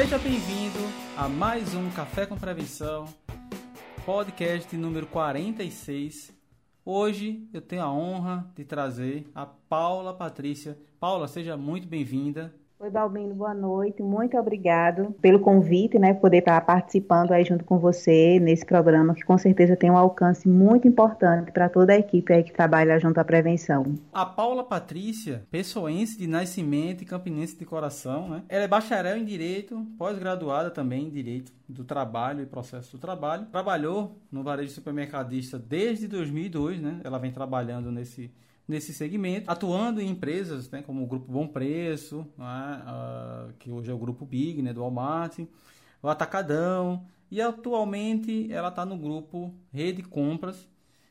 Seja bem-vindo a mais um Café com Prevenção, podcast número 46. Hoje eu tenho a honra de trazer a Paula Patrícia. Paula, seja muito bem-vinda. Oi, Balbino, boa noite. Muito obrigado pelo convite, né? Poder estar participando aí junto com você nesse programa, que com certeza tem um alcance muito importante para toda a equipe aí que trabalha junto à prevenção. A Paula Patrícia, pessoense de nascimento e campinense de coração, né? Ela é bacharel em Direito, pós-graduada também em Direito do Trabalho e Processo do Trabalho. Trabalhou no varejo supermercadista desde 2002, né? Ela vem trabalhando nesse nesse segmento, atuando em empresas né, como o Grupo Bom Preço, né, uh, que hoje é o Grupo Big, né, do Walmart, o Atacadão, e atualmente ela está no grupo Rede Compras,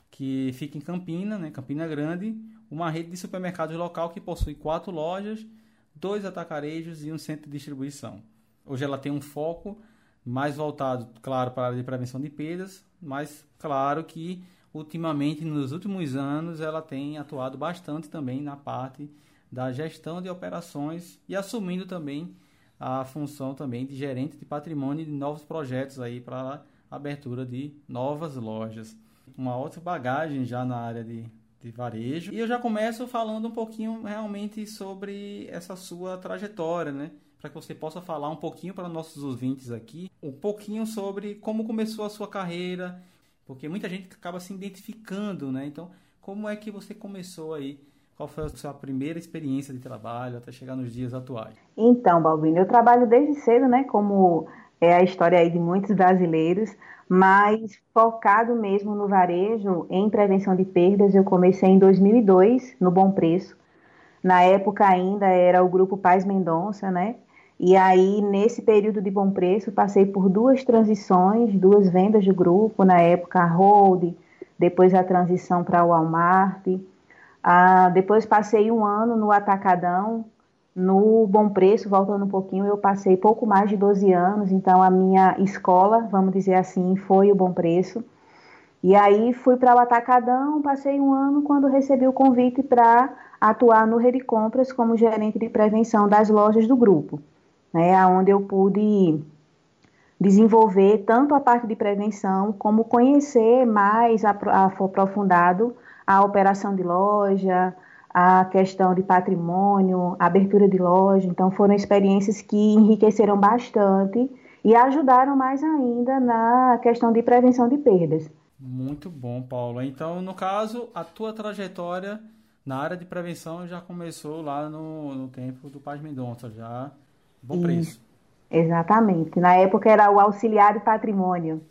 que fica em Campina, né, Campina Grande, uma rede de supermercados local que possui quatro lojas, dois atacarejos e um centro de distribuição. Hoje ela tem um foco mais voltado, claro, para a área de prevenção de perdas, mas claro que ultimamente, nos últimos anos, ela tem atuado bastante também na parte da gestão de operações e assumindo também a função também de gerente de patrimônio de novos projetos aí para abertura de novas lojas. Uma outra bagagem já na área de, de varejo. E eu já começo falando um pouquinho realmente sobre essa sua trajetória, né? Para que você possa falar um pouquinho para nossos ouvintes aqui, um pouquinho sobre como começou a sua carreira, porque muita gente acaba se identificando, né? Então, como é que você começou aí? Qual foi a sua primeira experiência de trabalho até chegar nos dias atuais? Então, Balbino, eu trabalho desde cedo, né? Como é a história aí de muitos brasileiros, mas focado mesmo no varejo, em prevenção de perdas, eu comecei em 2002, no Bom Preço. Na época ainda era o grupo Paz Mendonça, né? E aí, nesse período de bom preço, passei por duas transições, duas vendas de grupo, na época a Hold, depois a transição para o Walmart. Ah, depois passei um ano no Atacadão, no Bom Preço, voltando um pouquinho, eu passei pouco mais de 12 anos, então a minha escola, vamos dizer assim, foi o Bom Preço. E aí fui para o Atacadão, passei um ano quando recebi o convite para atuar no Rede Compras como gerente de prevenção das lojas do grupo né, onde eu pude desenvolver tanto a parte de prevenção como conhecer mais aprofundado a operação de loja, a questão de patrimônio, abertura de loja. Então foram experiências que enriqueceram bastante e ajudaram mais ainda na questão de prevenção de perdas. Muito bom, Paulo. Então, no caso, a tua trajetória na área de prevenção já começou lá no, no tempo do Paz Mendonça, já Bom preço. Exatamente. Na época era o auxiliar de patrimônio.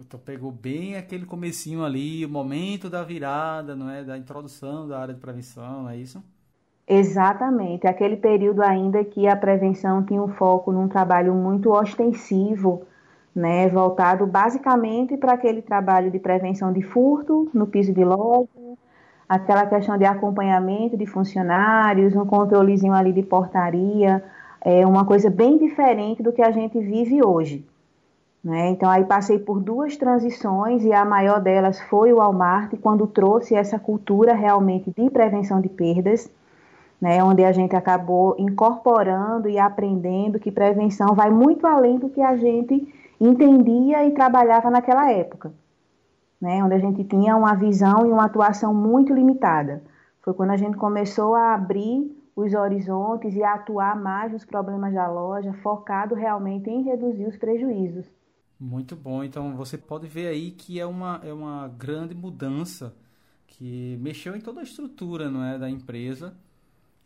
Então pegou bem aquele comecinho ali, o momento da virada, não é, da introdução da área de prevenção, não é isso? Exatamente, aquele período ainda que a prevenção tinha um foco num trabalho muito ostensivo, né, voltado basicamente para aquele trabalho de prevenção de furto no piso de loja, aquela questão de acompanhamento de funcionários, um controlezinho ali de portaria, é uma coisa bem diferente do que a gente vive hoje. Né? Então, aí passei por duas transições e a maior delas foi o Walmart, quando trouxe essa cultura realmente de prevenção de perdas, né? onde a gente acabou incorporando e aprendendo que prevenção vai muito além do que a gente entendia e trabalhava naquela época, né? onde a gente tinha uma visão e uma atuação muito limitada. Foi quando a gente começou a abrir os horizontes e atuar mais nos problemas da loja, focado realmente em reduzir os prejuízos. Muito bom. Então você pode ver aí que é uma, é uma grande mudança que mexeu em toda a estrutura não é, da empresa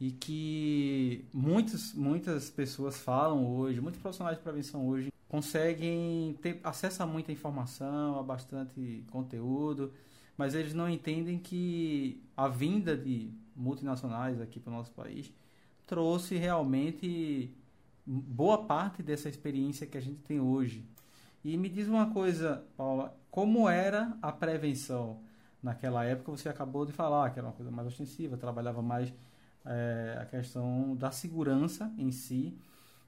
e que muitas, muitas pessoas falam hoje, muitos profissionais de prevenção hoje conseguem ter acesso a muita informação, a bastante conteúdo, mas eles não entendem que a vinda de multinacionais aqui para o nosso país trouxe realmente boa parte dessa experiência que a gente tem hoje. E me diz uma coisa, Paula, como era a prevenção naquela época? Você acabou de falar que era uma coisa mais ostensiva, trabalhava mais é, a questão da segurança em si,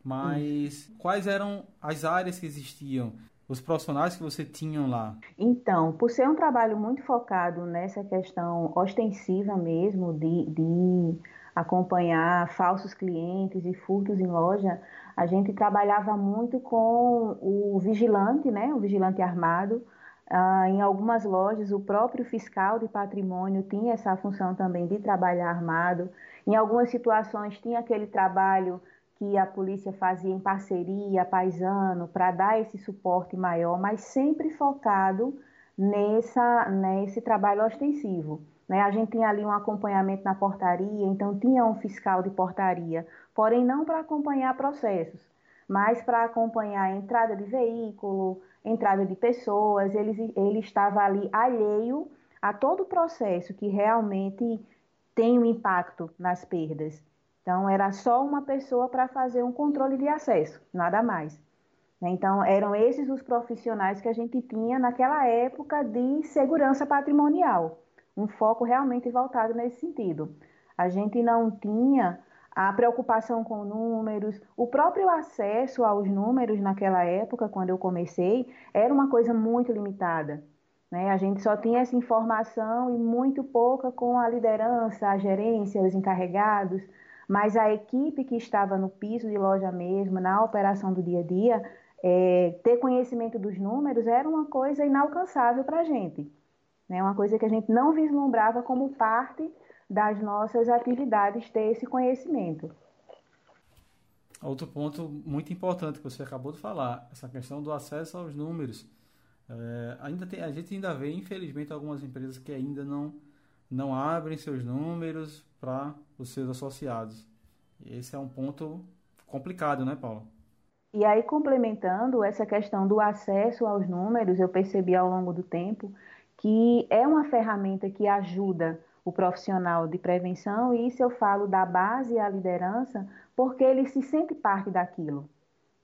mas hum. quais eram as áreas que existiam? Os profissionais que você tinha lá? Então, por ser um trabalho muito focado nessa questão ostensiva mesmo, de, de acompanhar falsos clientes e furtos em loja, a gente trabalhava muito com o vigilante, né, o vigilante armado. Ah, em algumas lojas, o próprio fiscal de patrimônio tinha essa função também de trabalhar armado. Em algumas situações, tinha aquele trabalho que a polícia fazia em parceria, paisano, para dar esse suporte maior, mas sempre focado nessa, nesse trabalho ostensivo. Né? A gente tinha ali um acompanhamento na portaria, então tinha um fiscal de portaria, porém não para acompanhar processos, mas para acompanhar a entrada de veículo, entrada de pessoas, ele, ele estava ali alheio a todo o processo que realmente tem um impacto nas perdas. Então, era só uma pessoa para fazer um controle de acesso, nada mais. Então, eram esses os profissionais que a gente tinha naquela época de segurança patrimonial um foco realmente voltado nesse sentido. A gente não tinha a preocupação com números, o próprio acesso aos números naquela época, quando eu comecei, era uma coisa muito limitada. Né? A gente só tinha essa informação e muito pouca com a liderança, a gerência, os encarregados, mas a equipe que estava no piso de loja mesmo, na operação do dia a dia, é, ter conhecimento dos números era uma coisa inalcançável para a gente né? Uma coisa que a gente não vislumbrava como parte das nossas atividades ter esse conhecimento. Outro ponto muito importante que você acabou de falar, essa questão do acesso aos números. É, ainda tem, a gente ainda vê, infelizmente, algumas empresas que ainda não, não abrem seus números para os seus associados. Esse é um ponto complicado, né, Paulo? E aí, complementando essa questão do acesso aos números, eu percebi ao longo do tempo que é uma ferramenta que ajuda o profissional de prevenção, e isso eu falo da base à liderança, porque ele se sente parte daquilo.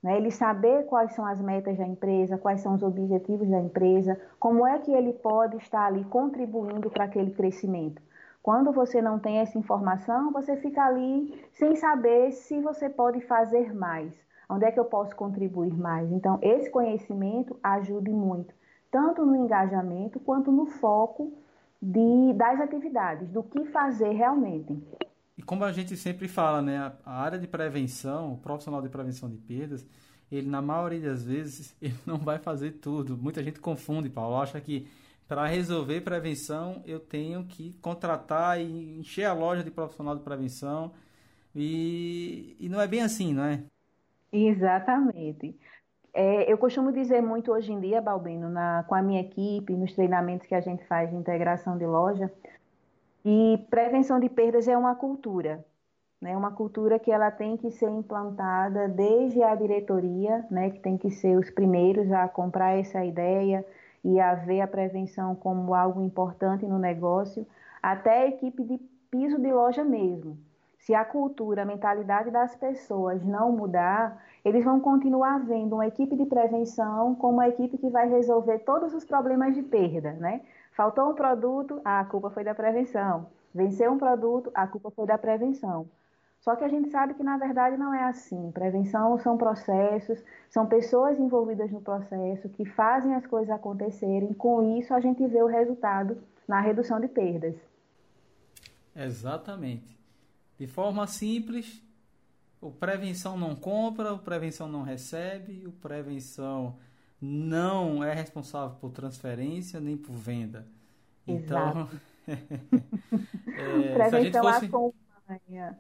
Né? Ele saber quais são as metas da empresa, quais são os objetivos da empresa, como é que ele pode estar ali contribuindo para aquele crescimento. Quando você não tem essa informação, você fica ali sem saber se você pode fazer mais, onde é que eu posso contribuir mais. Então, esse conhecimento ajuda muito tanto no engajamento quanto no foco de, das atividades, do que fazer realmente. E como a gente sempre fala, né, a área de prevenção, o profissional de prevenção de perdas, ele na maioria das vezes ele não vai fazer tudo. Muita gente confunde, Paulo, acha que para resolver prevenção eu tenho que contratar e encher a loja de profissional de prevenção e, e não é bem assim, não é? Exatamente. É, eu costumo dizer muito hoje em dia, Balbino, na, com a minha equipe, nos treinamentos que a gente faz de integração de loja, e prevenção de perdas é uma cultura, né? Uma cultura que ela tem que ser implantada desde a diretoria, né? Que tem que ser os primeiros a comprar essa ideia e a ver a prevenção como algo importante no negócio, até a equipe de piso de loja mesmo. Se a cultura, a mentalidade das pessoas não mudar, eles vão continuar vendo uma equipe de prevenção como uma equipe que vai resolver todos os problemas de perda, né? Faltou um produto, a culpa foi da prevenção. Venceu um produto, a culpa foi da prevenção. Só que a gente sabe que na verdade não é assim. Prevenção são processos, são pessoas envolvidas no processo que fazem as coisas acontecerem. Com isso, a gente vê o resultado na redução de perdas. Exatamente. De forma simples, o prevenção não compra, o prevenção não recebe, o prevenção não é responsável por transferência nem por venda. Então, é, prevenção fosse... acompanha.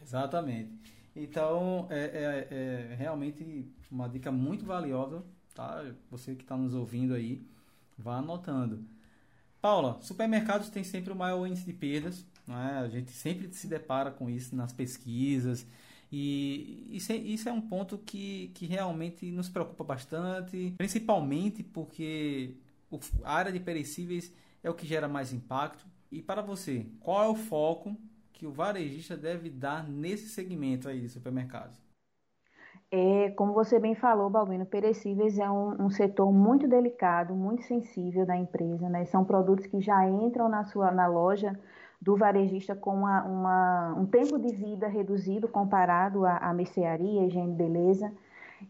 Exatamente. Então, é, é, é, realmente uma dica muito valiosa, tá? Você que está nos ouvindo aí, vá anotando. Paula, supermercados têm sempre o maior índice de perdas, é? A gente sempre se depara com isso nas pesquisas. E isso é, isso é um ponto que, que realmente nos preocupa bastante, principalmente porque a área de perecíveis é o que gera mais impacto. E para você, qual é o foco que o varejista deve dar nesse segmento aí de supermercados? É, como você bem falou, Balbino, perecíveis é um, um, setor muito delicado, muito sensível da empresa. Né? São produtos que já entram na sua na loja do varejista com uma, uma, um tempo de vida reduzido comparado à, à mercearia, higiene beleza.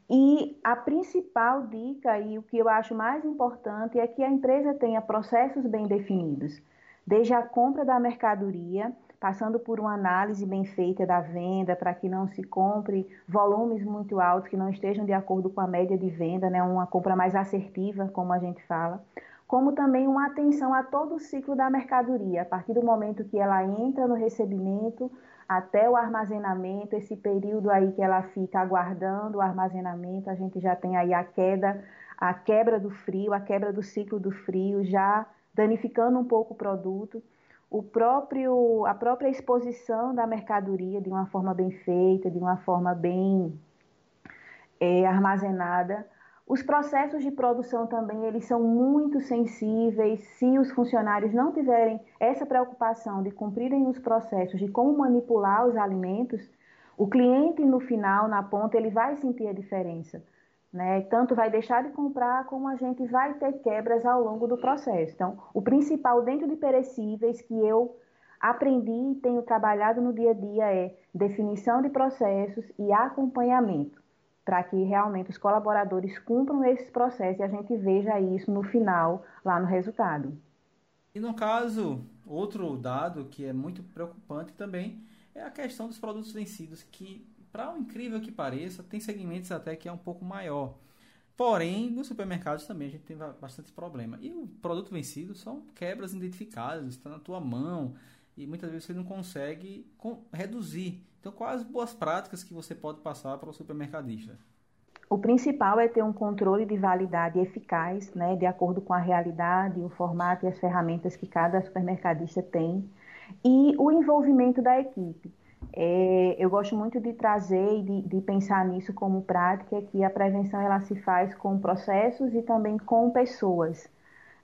E a principal dica e o que eu acho mais importante é que a empresa tenha processos bem definidos, desde a compra da mercadoria, passando por uma análise bem feita da venda para que não se compre volumes muito altos que não estejam de acordo com a média de venda, né, uma compra mais assertiva, como a gente fala, como também uma atenção a todo o ciclo da mercadoria, a partir do momento que ela entra no recebimento até o armazenamento, esse período aí que ela fica aguardando o armazenamento, a gente já tem aí a queda, a quebra do frio, a quebra do ciclo do frio, já danificando um pouco o produto o próprio, a própria exposição da mercadoria de uma forma bem feita, de uma forma bem é, armazenada. Os processos de produção também, eles são muito sensíveis. Se os funcionários não tiverem essa preocupação de cumprirem os processos de como manipular os alimentos, o cliente no final, na ponta, ele vai sentir a diferença. Né? Tanto vai deixar de comprar, como a gente vai ter quebras ao longo do processo. Então, o principal dentro de perecíveis que eu aprendi e tenho trabalhado no dia a dia é definição de processos e acompanhamento, para que realmente os colaboradores cumpram esses processos e a gente veja isso no final, lá no resultado. E no caso, outro dado que é muito preocupante também é a questão dos produtos vencidos, que para o incrível que pareça, tem segmentos até que é um pouco maior. Porém, nos supermercados também a gente tem bastante problema. E o produto vencido são quebras identificadas, está na tua mão e muitas vezes você não consegue reduzir. Então, quais as boas práticas que você pode passar para o supermercadista? O principal é ter um controle de validade eficaz, né, de acordo com a realidade, o formato e as ferramentas que cada supermercadista tem, e o envolvimento da equipe. É, eu gosto muito de trazer e de, de, pensar nisso como prática, que a prevenção ela se faz com processos e também com pessoas.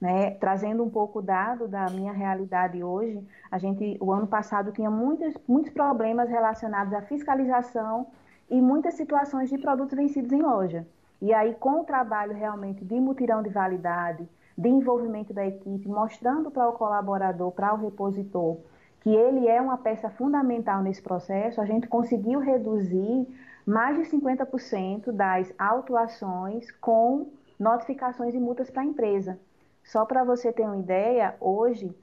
Né? Trazendo um pouco dado da minha realidade hoje, a gente, o ano passado, tinha muitos, muitos problemas relacionados à fiscalização e muitas situações de produtos vencidos em loja. E aí, com o trabalho realmente de mutirão de validade, de envolvimento da equipe, mostrando para o colaborador, para o repositor, que ele é uma peça fundamental nesse processo, a gente conseguiu reduzir mais de 50% das autuações com notificações e multas para a empresa. Só para você ter uma ideia, hoje,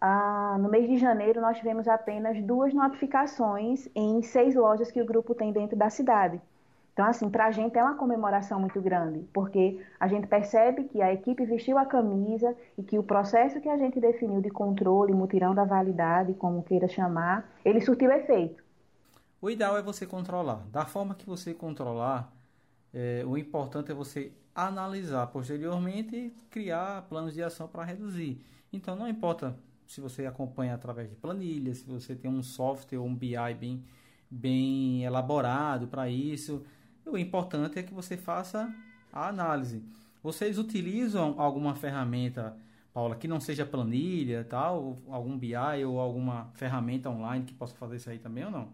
ah, no mês de janeiro, nós tivemos apenas duas notificações em seis lojas que o grupo tem dentro da cidade. Então, assim, para a gente é uma comemoração muito grande, porque a gente percebe que a equipe vestiu a camisa e que o processo que a gente definiu de controle, mutirão da validade, como queira chamar, ele surtiu efeito. O ideal é você controlar. Da forma que você controlar, é, o importante é você analisar posteriormente e criar planos de ação para reduzir. Então, não importa se você acompanha através de planilhas, se você tem um software ou um BI bem, bem elaborado para isso o importante é que você faça a análise. Vocês utilizam alguma ferramenta, Paula, que não seja planilha, tal, algum BI ou alguma ferramenta online que possa fazer isso aí também ou não?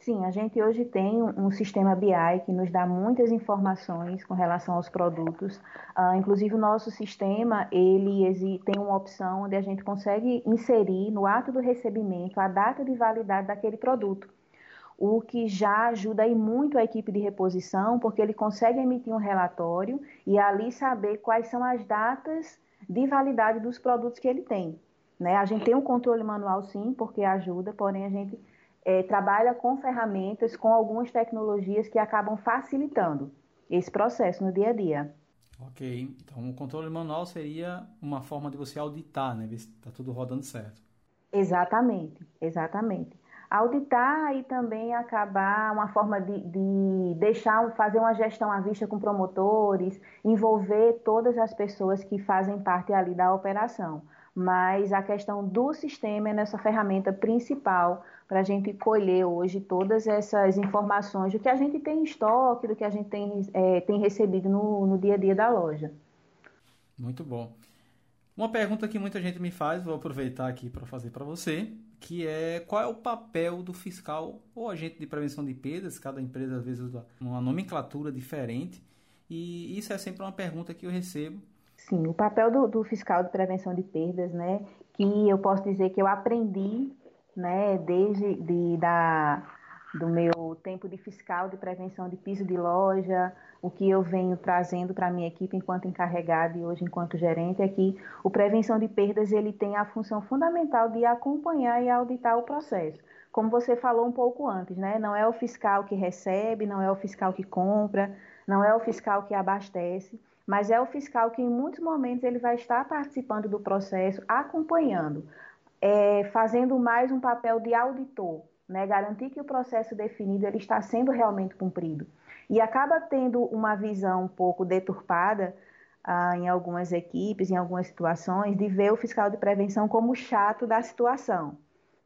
Sim, a gente hoje tem um, sistema BI que nos dá muitas informações com relação aos produtos. Uh, inclusive o nosso sistema ele tem uma opção onde a gente consegue inserir no ato do recebimento a data de validade daquele produto o que já ajuda aí muito a equipe de reposição, porque ele consegue emitir um relatório e ali saber quais são as datas de validade dos produtos que ele tem. Né? A gente tem um controle manual sim, porque ajuda, porém a gente é, trabalha com ferramentas, com algumas tecnologias que acabam facilitando esse processo no dia a dia. Ok, então o controle manual seria uma forma de você auditar, né? Ver se está tudo rodando certo. Exatamente, exatamente auditar e também acabar uma forma de, de, deixar, fazer uma gestão à vista com promotores, envolver todas as pessoas que fazem parte ali da operação. Mas a questão do sistema é nessa ferramenta principal para a gente colher hoje todas essas informações do que a gente tem em estoque, do que a gente tem, é, tem recebido no, no dia a dia da loja. Muito bom. Uma pergunta que muita gente me faz, vou aproveitar aqui para fazer para você, que é qual é o papel do fiscal ou agente de prevenção de perdas, cada empresa às vezes usa uma nomenclatura diferente, e isso é sempre uma pergunta que eu recebo. Sim, o papel do, do fiscal de prevenção de perdas, né, que eu posso dizer que eu aprendi, né, desde de, da do meu tempo de fiscal de prevenção de piso de loja, o que eu venho trazendo para a minha equipe enquanto encarregada e hoje enquanto gerente é que o prevenção de perdas ele tem a função fundamental de acompanhar e auditar o processo. Como você falou um pouco antes, né? Não é o fiscal que recebe, não é o fiscal que compra, não é o fiscal que abastece, mas é o fiscal que em muitos momentos ele vai estar participando do processo, acompanhando, é, fazendo mais um papel de auditor, né? Garantir que o processo definido ele está sendo realmente cumprido e acaba tendo uma visão um pouco deturpada ah, em algumas equipes, em algumas situações, de ver o fiscal de prevenção como chato da situação,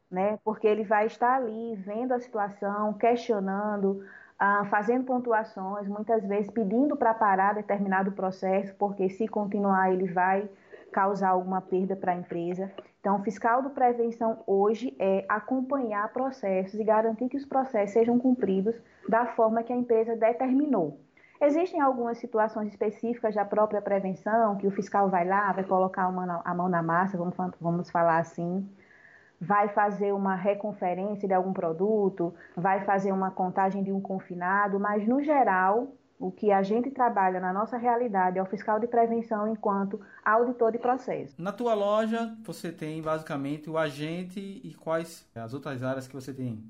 né? Porque ele vai estar ali vendo a situação, questionando, ah, fazendo pontuações, muitas vezes pedindo para parar determinado processo, porque se continuar ele vai causar alguma perda para a empresa. Então, o fiscal de prevenção hoje é acompanhar processos e garantir que os processos sejam cumpridos da forma que a empresa determinou. Existem algumas situações específicas da própria prevenção, que o fiscal vai lá, vai colocar a mão na massa, vamos, vamos falar assim, vai fazer uma reconferência de algum produto, vai fazer uma contagem de um confinado, mas no geral, o que a gente trabalha na nossa realidade é o fiscal de prevenção enquanto auditor de processo. Na tua loja, você tem basicamente o agente e quais as outras áreas que você tem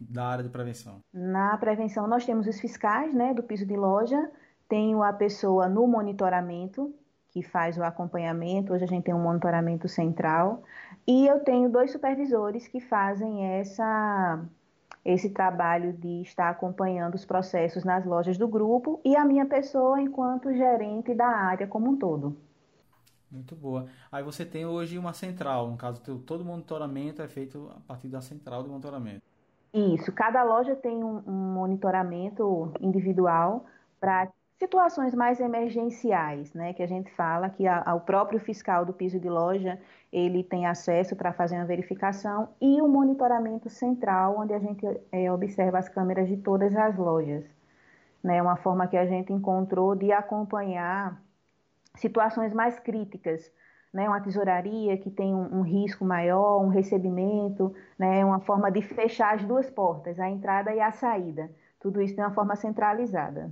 da área de prevenção? Na prevenção, nós temos os fiscais né, do piso de loja, tenho a pessoa no monitoramento, que faz o acompanhamento. Hoje a gente tem um monitoramento central. E eu tenho dois supervisores que fazem essa esse trabalho de estar acompanhando os processos nas lojas do grupo e a minha pessoa enquanto gerente da área como um todo. Muito boa. Aí você tem hoje uma central, no caso, todo monitoramento é feito a partir da central de monitoramento. Isso, cada loja tem um, um monitoramento individual para situações mais emergenciais, né, que a gente fala que a, o próprio fiscal do piso de loja ele tem acesso para fazer uma verificação e o monitoramento central, onde a gente é, observa as câmeras de todas as lojas, né, uma forma que a gente encontrou de acompanhar situações mais críticas, né, uma tesouraria que tem um, um risco maior, um recebimento, né, uma forma de fechar as duas portas, a entrada e a saída, tudo isso de uma forma centralizada.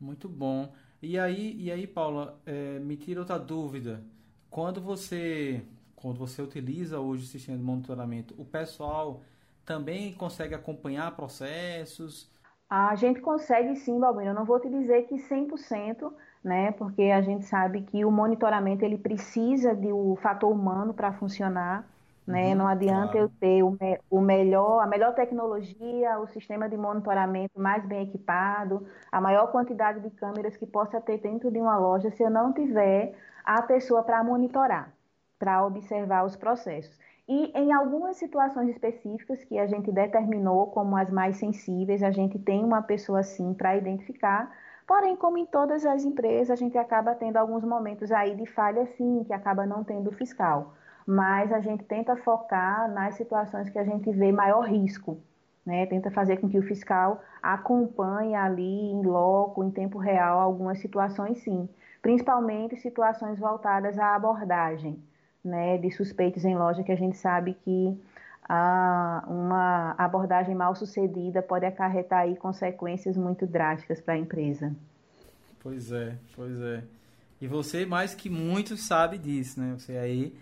Muito bom. E aí, e aí Paula, é, me tira outra dúvida. Quando você, quando você utiliza hoje o sistema de monitoramento, o pessoal também consegue acompanhar processos? A gente consegue sim, Balbino. Eu não vou te dizer que 100%, né? Porque a gente sabe que o monitoramento ele precisa de o um fator humano para funcionar. Né? Uhum, não adianta claro. eu ter o, me, o, melhor, a melhor tecnologia, o sistema de monitoramento mais bem equipado, a maior quantidade de câmeras que possa ter dentro de uma loja se eu não tiver a pessoa para monitorar, para observar os processos. E em algumas situações específicas que a gente determinou como as mais sensíveis, a gente tem uma pessoa assim para identificar. Porém, como em todas as empresas, a gente acaba tendo alguns momentos aí de falha sim, que acaba não tendo fiscal mas a gente tenta focar nas situações que a gente vê maior risco, né? Tenta fazer com que o fiscal acompanhe ali em loco, em tempo real, algumas situações sim, principalmente situações voltadas à abordagem, né? De suspeitos em loja que a gente sabe que ah, uma abordagem mal sucedida pode acarretar aí consequências muito drásticas para a empresa. Pois é, pois é. E você mais que muitos sabe disso, né? Você aí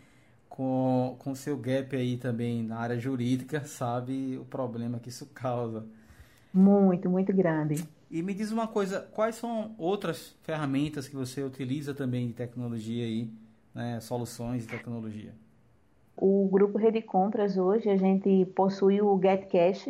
com com seu gap aí também na área jurídica, sabe o problema que isso causa. Muito, muito grande. E me diz uma coisa, quais são outras ferramentas que você utiliza também de tecnologia aí, né, soluções de tecnologia? O grupo Rede Compras hoje a gente possui o GetCash,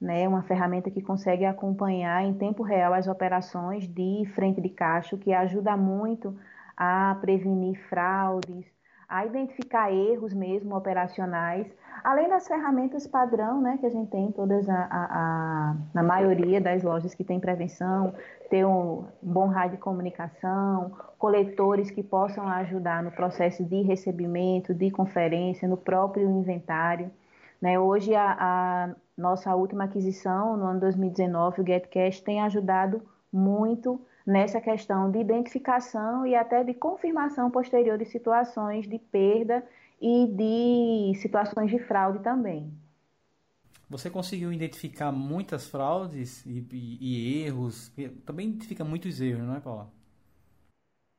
né, uma ferramenta que consegue acompanhar em tempo real as operações de frente de caixa, que ajuda muito a prevenir fraudes, a identificar erros mesmo operacionais, além das ferramentas padrão, né, que a gente tem todas a, a, a, na maioria das lojas que tem prevenção, ter um bom rádio de comunicação, coletores que possam ajudar no processo de recebimento, de conferência, no próprio inventário. Né? Hoje a, a nossa última aquisição, no ano 2019, o GetCash tem ajudado muito nessa questão de identificação e até de confirmação posterior de situações de perda e de situações de fraude também. Você conseguiu identificar muitas fraudes e, e, e erros? Também identifica muitos erros, não é, Paula?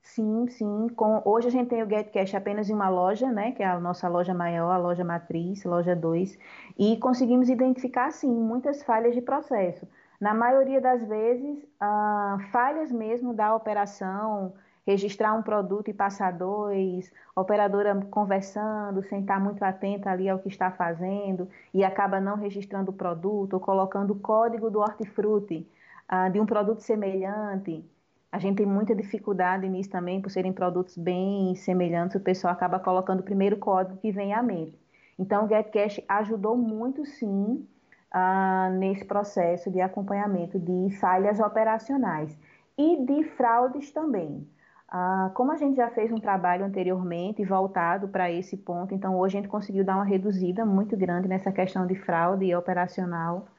Sim, sim. Com, hoje a gente tem o GetCash apenas em uma loja, né, que é a nossa loja maior, a loja matriz, loja 2, e conseguimos identificar, sim, muitas falhas de processo. Na maioria das vezes, ah, falhas mesmo da operação, registrar um produto e passar dois, operadora conversando, sem estar muito atenta ali ao que está fazendo e acaba não registrando o produto ou colocando o código do hortifruti uh, de um produto semelhante. A gente tem muita dificuldade nisso também, por serem produtos bem semelhantes, o pessoal acaba colocando o primeiro código que vem à mente. Então, o GetCash ajudou muito, sim, uh, nesse processo de acompanhamento de falhas operacionais e de fraudes também. Ah, como a gente já fez um trabalho anteriormente voltado para esse ponto, então hoje a gente conseguiu dar uma reduzida muito grande nessa questão de fraude operacional.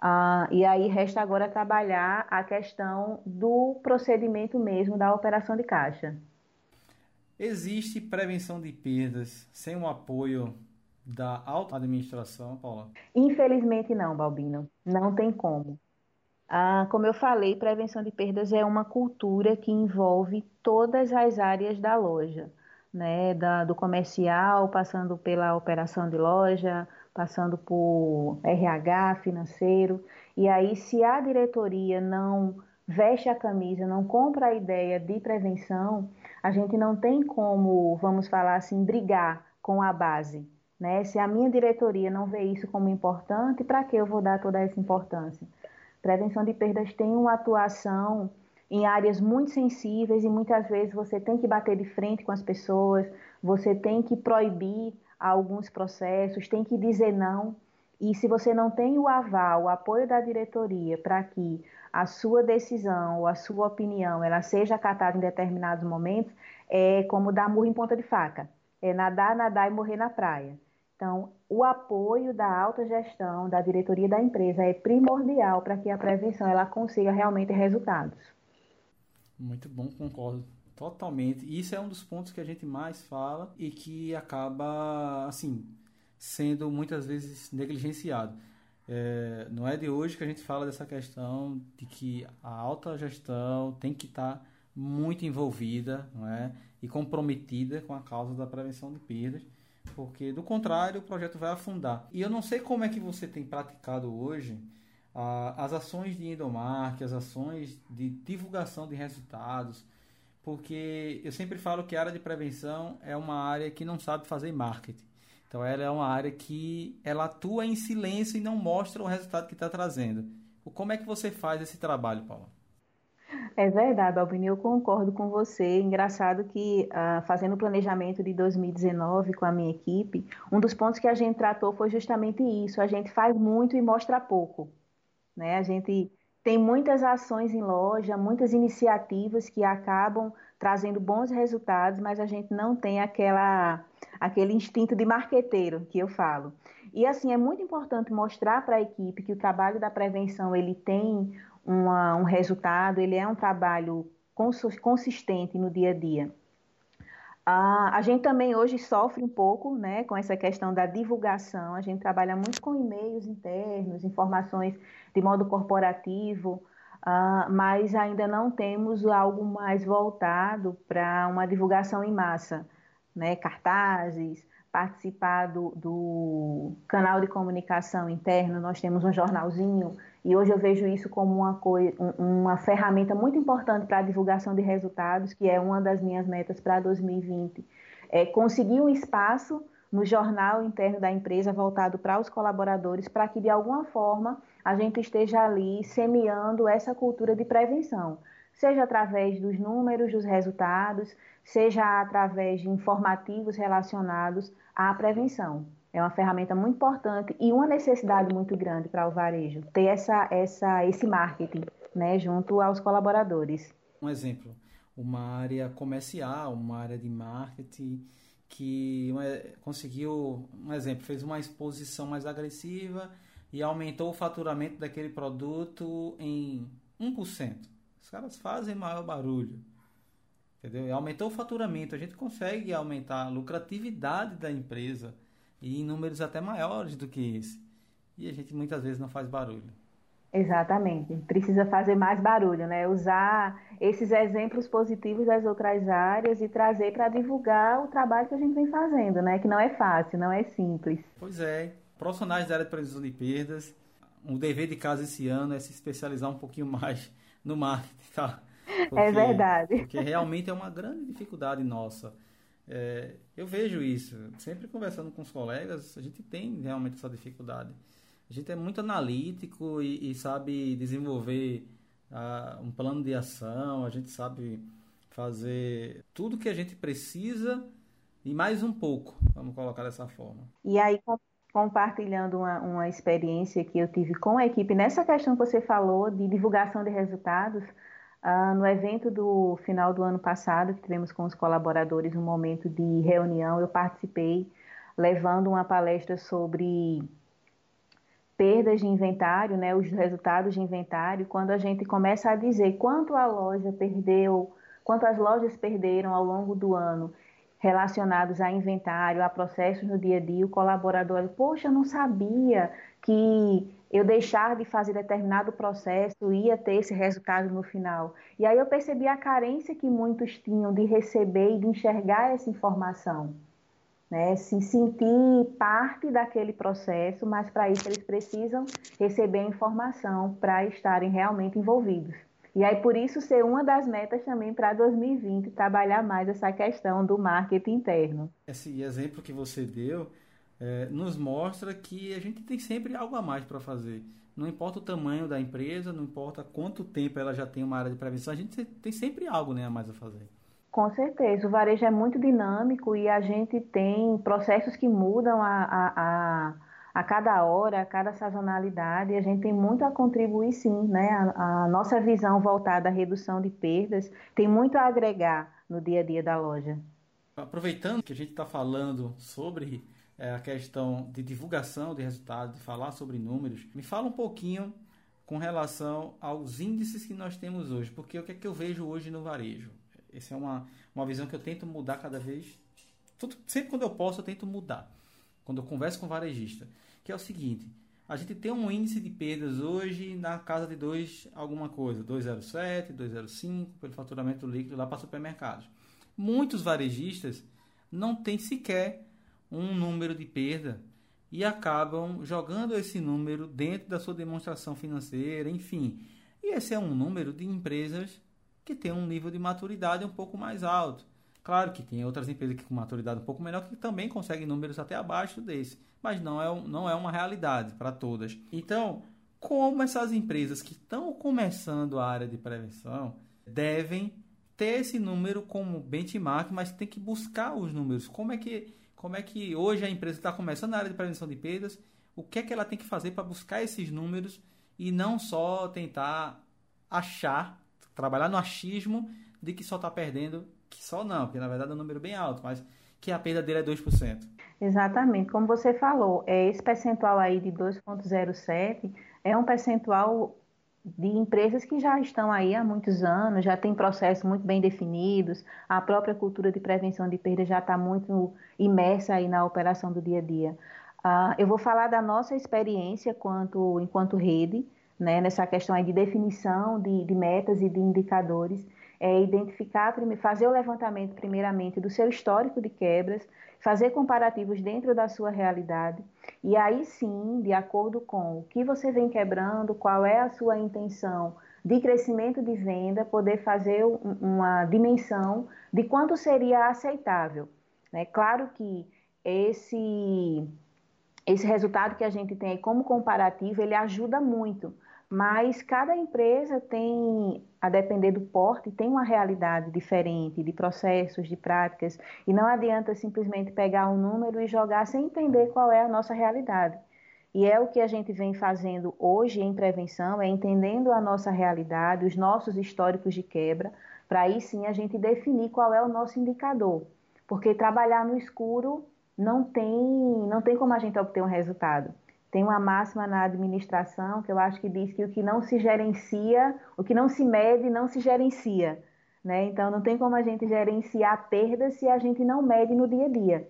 Ah, e aí resta agora trabalhar a questão do procedimento mesmo da operação de caixa. Existe prevenção de perdas sem o apoio da auto-administração, Paula? Infelizmente não, Balbino. Não tem como. Ah, como eu falei, prevenção de perdas é uma cultura que envolve todas as áreas da loja, né? Da, do comercial, passando pela operação de loja, passando por RH, financeiro. E aí, se a diretoria não veste a camisa, não compra a ideia de prevenção, a gente não tem como, vamos falar assim, brigar com a base. Né? Se a minha diretoria não vê isso como importante, para que eu vou dar toda essa importância? Prevenção de perdas tem uma atuação em áreas muito sensíveis e muitas vezes você tem que bater de frente com as pessoas, você tem que proibir alguns processos, tem que dizer não. E se você não tem o aval, o apoio da diretoria para que a sua decisão ou a sua opinião ela seja acatada em determinados momentos, é como dar murro em ponta de faca. É nadar, nadar e morrer na praia. Então, o apoio da alta gestão, da diretoria da empresa é primordial para que a prevenção ela consiga realmente resultados. Muito bom, concordo totalmente. Isso é um dos pontos que a gente mais fala e que acaba, assim, sendo muitas vezes negligenciado. É, não é de hoje que a gente fala dessa questão de que a alta gestão tem que estar muito envolvida não é? e comprometida com a causa da prevenção de perdas porque do contrário o projeto vai afundar. E eu não sei como é que você tem praticado hoje ah, as ações de endomark, as ações de divulgação de resultados, porque eu sempre falo que a área de prevenção é uma área que não sabe fazer marketing. Então ela é uma área que ela atua em silêncio e não mostra o resultado que está trazendo. Como é que você faz esse trabalho, Paula? É verdade, Albini, eu concordo com você. Engraçado que, uh, fazendo o planejamento de 2019 com a minha equipe, um dos pontos que a gente tratou foi justamente isso. A gente faz muito e mostra pouco. Né? A gente tem muitas ações em loja, muitas iniciativas que acabam trazendo bons resultados, mas a gente não tem aquela, aquele instinto de marqueteiro que eu falo. E assim, é muito importante mostrar para a equipe que o trabalho da prevenção ele tem uma, um resultado, ele é um trabalho consistente no dia a dia. Ah, a gente também hoje sofre um pouco né, com essa questão da divulgação, a gente trabalha muito com e-mails internos, informações de modo corporativo, ah, mas ainda não temos algo mais voltado para uma divulgação em massa, né, cartazes, participar do, do canal de comunicação interno, nós temos um jornalzinho e hoje eu vejo isso como uma, coisa, uma ferramenta muito importante para a divulgação de resultados, que é uma das minhas metas para 2020. É conseguir um espaço no jornal interno da empresa voltado para os colaboradores, para que de alguma forma a gente esteja ali semeando essa cultura de prevenção, seja através dos números, dos resultados, seja através de informativos relacionados à prevenção é uma ferramenta muito importante e uma necessidade muito grande para o varejo ter essa, essa, esse marketing né, junto aos colaboradores. Um exemplo, uma área comercial, uma área de marketing que conseguiu, um exemplo, fez uma exposição mais agressiva e aumentou o faturamento daquele produto em 1%. Os caras fazem maior barulho. Entendeu? E aumentou o faturamento, a gente consegue aumentar a lucratividade da empresa e em números até maiores do que esse. e a gente muitas vezes não faz barulho. Exatamente. Precisa fazer mais barulho, né? Usar esses exemplos positivos das outras áreas e trazer para divulgar o trabalho que a gente vem fazendo, né? Que não é fácil, não é simples. Pois é. Profissionais da área de previsão de perdas, o dever de casa esse ano é se especializar um pouquinho mais no marketing, tá? É porque, é verdade. Porque realmente é uma grande dificuldade nossa. É, eu vejo isso. Sempre conversando com os colegas, a gente tem realmente essa dificuldade. A gente é muito analítico e, e sabe desenvolver uh, um plano de ação, a gente sabe fazer tudo que a gente precisa e mais um pouco, vamos colocar dessa forma. E aí, compartilhando uma, uma experiência que eu tive com a equipe. Nessa questão que você falou de divulgação de resultados, uh, no evento do final do ano passado, que tivemos com os colaboradores um momento de reunião, eu participei levando uma palestra sobre perdas de inventário, né, os resultados de inventário, quando a gente começa a dizer quanto a loja perdeu, quanto as lojas perderam ao longo do ano relacionados a inventário, a processos no dia a dia, o colaborador, poxa, eu não sabia que eu deixar de fazer determinado processo ia ter esse resultado no final. E aí eu percebi a carência que muitos tinham de receber e de enxergar essa informação né, se sentir parte daquele processo, mas para isso eles precisam receber informação para estarem realmente envolvidos. E aí, por isso, ser uma das metas também para 2020, trabalhar mais essa questão do marketing interno. Esse exemplo que você deu é, nos mostra que a gente tem sempre algo a mais para fazer. Não importa o tamanho da empresa, não importa quanto tempo ela já tem uma área de prevenção, a gente tem sempre algo né, a mais a fazer. Com certeza, o varejo é muito dinâmico e a gente tem processos que mudam a, a, a, a cada hora, a cada sazonalidade, a gente tem muito a contribuir sim, né? A, a, nossa visão voltada à redução de perdas tem muito a agregar no dia a dia da loja. Aproveitando que a gente está falando sobre é, a questão de divulgação de resultados, de falar sobre números, me fala um pouquinho com relação aos índices que nós temos hoje, porque o que é que eu vejo hoje no varejo? Essa é uma, uma visão que eu tento mudar cada vez. Tudo, sempre quando eu posso, eu tento mudar. Quando eu converso com o varejista. Que é o seguinte: a gente tem um índice de perdas hoje na casa de 2 alguma coisa, 2,07, 2,05, pelo faturamento líquido lá para supermercados. Muitos varejistas não têm sequer um número de perda e acabam jogando esse número dentro da sua demonstração financeira, enfim. E esse é um número de empresas que tem um nível de maturidade um pouco mais alto. Claro que tem outras empresas que com maturidade um pouco menor que também conseguem números até abaixo desse, mas não é, não é uma realidade para todas. Então, como essas empresas que estão começando a área de prevenção devem ter esse número como benchmark, mas tem que buscar os números. Como é que, como é que hoje a empresa está começando a área de prevenção de perdas? O que é que ela tem que fazer para buscar esses números e não só tentar achar trabalhar no achismo de que só está perdendo, que só não, porque na verdade é um número bem alto, mas que a perda dele é 2%. Exatamente, como você falou, é esse percentual aí de 2,07 é um percentual de empresas que já estão aí há muitos anos, já tem processos muito bem definidos, a própria cultura de prevenção de perda já está muito imersa aí na operação do dia a dia. Uh, eu vou falar da nossa experiência quanto, enquanto rede, né, nessa questão aí de definição de, de metas e de indicadores, é identificar, fazer o levantamento primeiramente do seu histórico de quebras, fazer comparativos dentro da sua realidade e aí sim, de acordo com o que você vem quebrando, qual é a sua intenção de crescimento de venda, poder fazer uma dimensão de quanto seria aceitável. Né? Claro que esse esse resultado que a gente tem aí como comparativo, ele ajuda muito, mas cada empresa tem, a depender do porte, tem uma realidade diferente de processos, de práticas, e não adianta simplesmente pegar um número e jogar sem entender qual é a nossa realidade. E é o que a gente vem fazendo hoje em prevenção, é entendendo a nossa realidade, os nossos históricos de quebra, para aí sim a gente definir qual é o nosso indicador. Porque trabalhar no escuro não tem, não tem como a gente obter um resultado. Tem uma máxima na administração que eu acho que diz que o que não se gerencia, o que não se mede, não se gerencia. Né? Então, não tem como a gente gerenciar perdas se a gente não mede no dia a dia.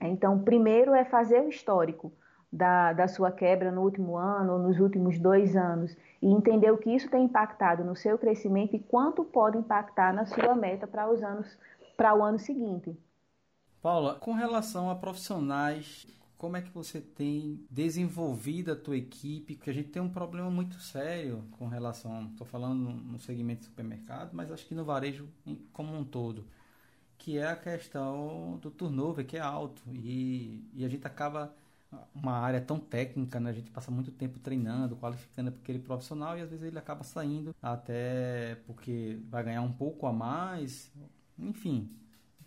Então, primeiro é fazer o histórico da, da sua quebra no último ano ou nos últimos dois anos e entender o que isso tem impactado no seu crescimento e quanto pode impactar na sua meta para os anos para o ano seguinte. Paula, com relação a profissionais, como é que você tem desenvolvido a tua equipe? Porque a gente tem um problema muito sério com relação, estou falando no segmento de supermercado, mas acho que no varejo como um todo, que é a questão do turnover, que é alto e, e a gente acaba uma área tão técnica, né? A gente passa muito tempo treinando, qualificando aquele profissional e às vezes ele acaba saindo até porque vai ganhar um pouco a mais, enfim.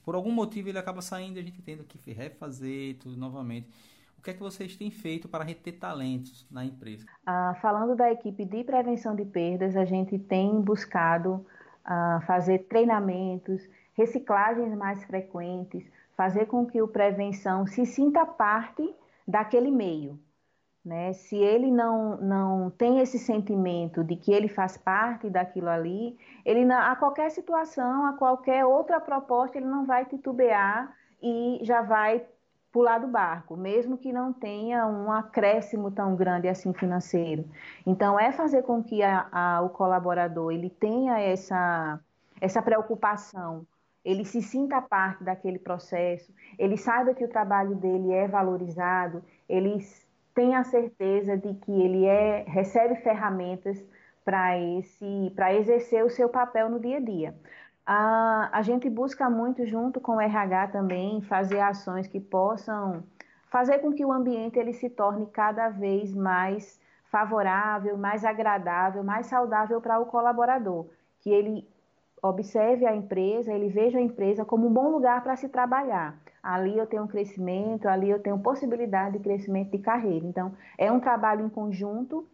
Por algum motivo ele acaba saindo a gente tendo que refazer tudo novamente. O que é que vocês têm feito para reter talentos na empresa? Ah, falando da equipe de prevenção de perdas, a gente tem buscado ah, fazer treinamentos, reciclagens mais frequentes, fazer com que o prevenção se sinta parte daquele meio. Né? Se ele não, não tem esse sentimento de que ele faz parte daquilo ali, ele não, a qualquer situação, a qualquer outra proposta, ele não vai titubear e já vai pular do barco, mesmo que não tenha um acréscimo tão grande assim financeiro. Então, é fazer com que a, a, o colaborador ele tenha essa, essa preocupação ele se sinta parte daquele processo, ele saiba que o trabalho dele é valorizado, ele tenha certeza de que ele é, recebe ferramentas para esse para exercer o seu papel no dia a dia. A, a gente busca muito junto com o RH também fazer ações que possam fazer com que o ambiente ele se torne cada vez mais favorável, mais agradável, mais saudável para o colaborador, que ele observe a empresa, ele veja a empresa como um bom lugar para se trabalhar. Ali eu tenho um crescimento, ali eu tenho possibilidade de crescimento de carreira. Então, é um trabalho em conjunto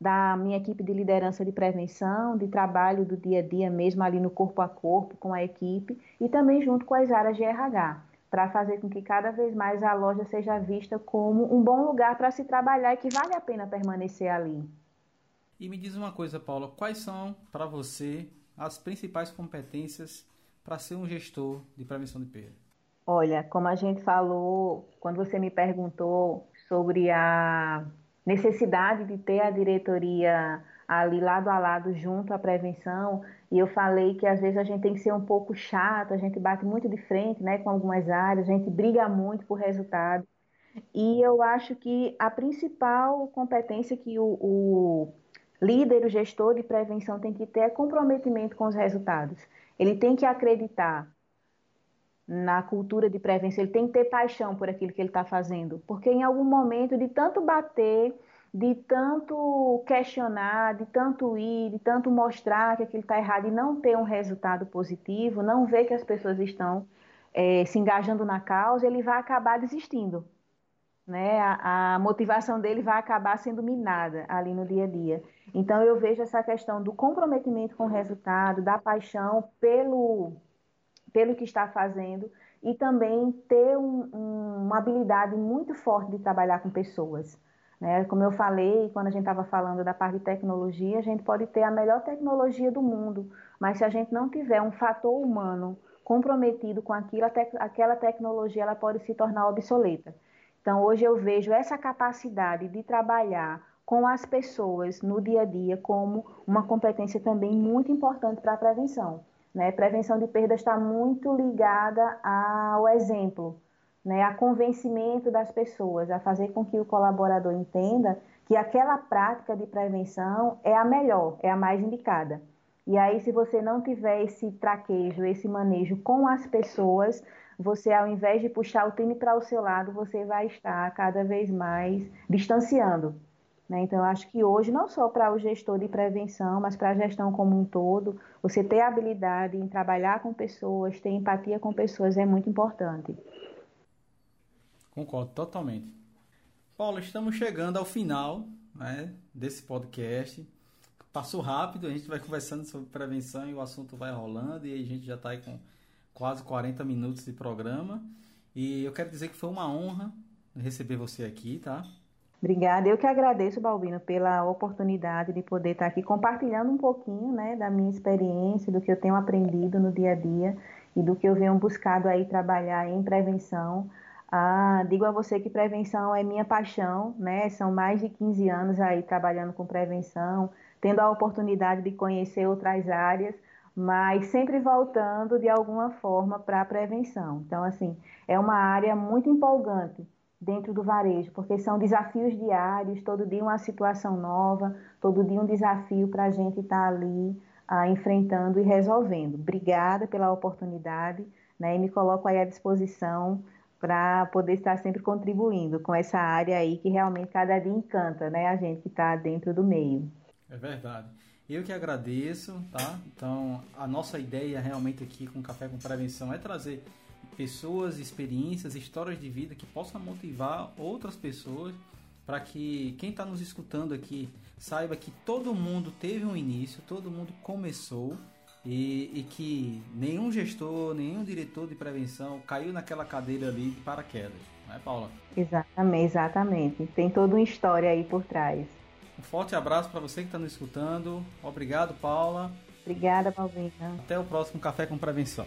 da minha equipe de liderança de prevenção, de trabalho do dia a dia mesmo ali no corpo a corpo com a equipe e também junto com as áreas de RH, para fazer com que cada vez mais a loja seja vista como um bom lugar para se trabalhar e que vale a pena permanecer ali. E me diz uma coisa, Paula, quais são para você as principais competências para ser um gestor de prevenção de perda? Olha, como a gente falou, quando você me perguntou sobre a necessidade de ter a diretoria ali lado a lado junto à prevenção, e eu falei que às vezes a gente tem que ser um pouco chato, a gente bate muito de frente, né, com algumas áreas, a gente briga muito por resultado. E eu acho que a principal competência que o, o líder, o gestor de prevenção tem que ter comprometimento com os resultados. Ele tem que acreditar na cultura de prevenção, ele tem que ter paixão por aquilo que ele está fazendo, porque em algum momento de tanto bater, de tanto questionar, de tanto ir, de tanto mostrar que aquilo está errado e não ter um resultado positivo, não ver que as pessoas estão é, se engajando na causa, ele vai acabar desistindo. Né? A, a motivação dele vai acabar sendo minada ali no dia a dia. Então eu vejo essa questão do comprometimento com o resultado, da paixão pelo, pelo que está fazendo e também ter um, um, uma habilidade muito forte de trabalhar com pessoas. Né? Como eu falei, quando a gente estava falando da parte de tecnologia, a gente pode ter a melhor tecnologia do mundo, mas se a gente não tiver um fator humano comprometido com aquilo, aquela tecnologia ela pode se tornar obsoleta. Então, hoje eu vejo essa capacidade de trabalhar com as pessoas no dia a dia como uma competência também muito importante para a prevenção. Né? Prevenção de perda está muito ligada ao exemplo, né? a convencimento das pessoas, a fazer com que o colaborador entenda que aquela prática de prevenção é a melhor, é a mais indicada. E aí, se você não tiver esse traquejo, esse manejo com as pessoas, você, ao invés de puxar o time para o seu lado, você vai estar cada vez mais distanciando né? Então, eu acho que hoje, não só para o gestor de prevenção, mas para a gestão como um todo, você ter habilidade em trabalhar com pessoas, ter empatia com pessoas é muito importante. Concordo totalmente. Paulo, estamos chegando ao final né, desse podcast. Passou rápido, a gente vai conversando sobre prevenção e o assunto vai rolando, e a gente já está aí com quase 40 minutos de programa. E eu quero dizer que foi uma honra receber você aqui, tá? Obrigada. Eu que agradeço, Balbino, pela oportunidade de poder estar aqui compartilhando um pouquinho né, da minha experiência, do que eu tenho aprendido no dia a dia e do que eu venho buscado aí trabalhar em prevenção Ah, digo a você que prevenção é minha paixão, né? São mais de 15 anos aí trabalhando com prevenção, tendo a oportunidade de conhecer outras áreas, mas sempre voltando de alguma forma para a prevenção. Então, assim, é uma área muito empolgante dentro do varejo, porque são desafios diários, todo dia uma situação nova, todo dia um desafio para a gente estar tá ali ah, enfrentando e resolvendo. Obrigada pela oportunidade né, e me coloco aí à disposição para poder estar sempre contribuindo com essa área aí que realmente cada dia encanta né, a gente que está dentro do meio. É verdade. Eu que agradeço, tá? Então, a nossa ideia realmente aqui com Café com Prevenção é trazer pessoas, experiências, histórias de vida que possam motivar outras pessoas para que quem está nos escutando aqui saiba que todo mundo teve um início, todo mundo começou e, e, que nenhum gestor, nenhum diretor de prevenção caiu naquela cadeira ali de paraquedas, não é, Paula? Exatamente, exatamente. Tem toda uma história aí por trás. Um forte abraço para você que está nos escutando. Obrigado, Paula. Obrigada, Paulina. Até o próximo Café com Prevenção.